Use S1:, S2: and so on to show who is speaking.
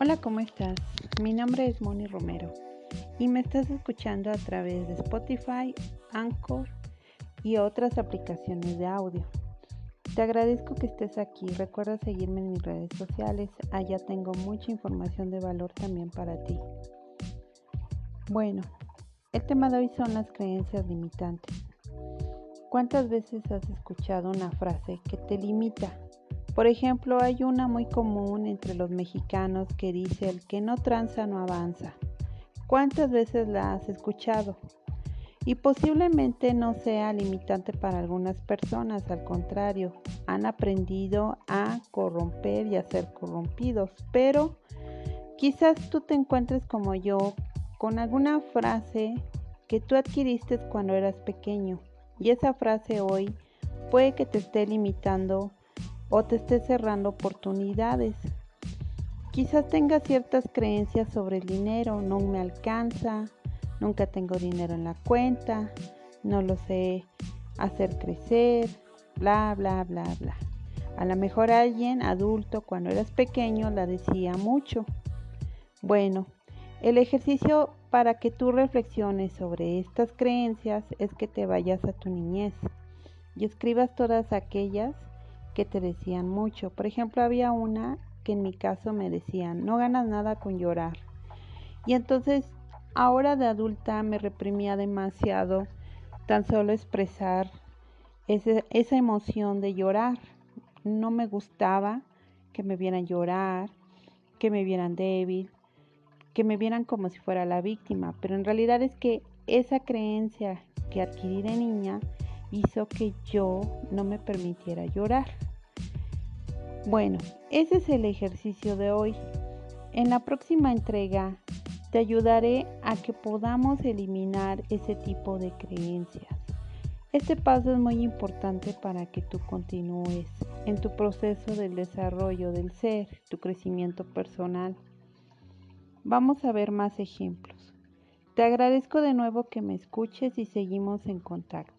S1: Hola, ¿cómo estás? Mi nombre es Moni Romero y me estás escuchando a través de Spotify, Anchor y otras aplicaciones de audio. Te agradezco que estés aquí. Recuerda seguirme en mis redes sociales. Allá tengo mucha información de valor también para ti. Bueno, el tema de hoy son las creencias limitantes. ¿Cuántas veces has escuchado una frase que te limita por ejemplo, hay una muy común entre los mexicanos que dice el que no tranza no avanza. ¿Cuántas veces la has escuchado? Y posiblemente no sea limitante para algunas personas, al contrario, han aprendido a corromper y a ser corrompidos, pero quizás tú te encuentres como yo con alguna frase que tú adquiriste cuando eras pequeño y esa frase hoy puede que te esté limitando o te esté cerrando oportunidades. Quizás tengas ciertas creencias sobre el dinero, no me alcanza, nunca tengo dinero en la cuenta, no lo sé hacer crecer, bla, bla, bla, bla. A lo mejor alguien adulto cuando eras pequeño la decía mucho. Bueno, el ejercicio para que tú reflexiones sobre estas creencias es que te vayas a tu niñez y escribas todas aquellas que te decían mucho. Por ejemplo, había una que en mi caso me decían, no ganas nada con llorar. Y entonces, ahora de adulta me reprimía demasiado tan solo expresar esa emoción de llorar. No me gustaba que me vieran llorar, que me vieran débil, que me vieran como si fuera la víctima, pero en realidad es que esa creencia que adquirí de niña hizo que yo no me permitiera llorar. Bueno, ese es el ejercicio de hoy. En la próxima entrega te ayudaré a que podamos eliminar ese tipo de creencias. Este paso es muy importante para que tú continúes en tu proceso del desarrollo del ser, tu crecimiento personal. Vamos a ver más ejemplos. Te agradezco de nuevo que me escuches y seguimos en contacto.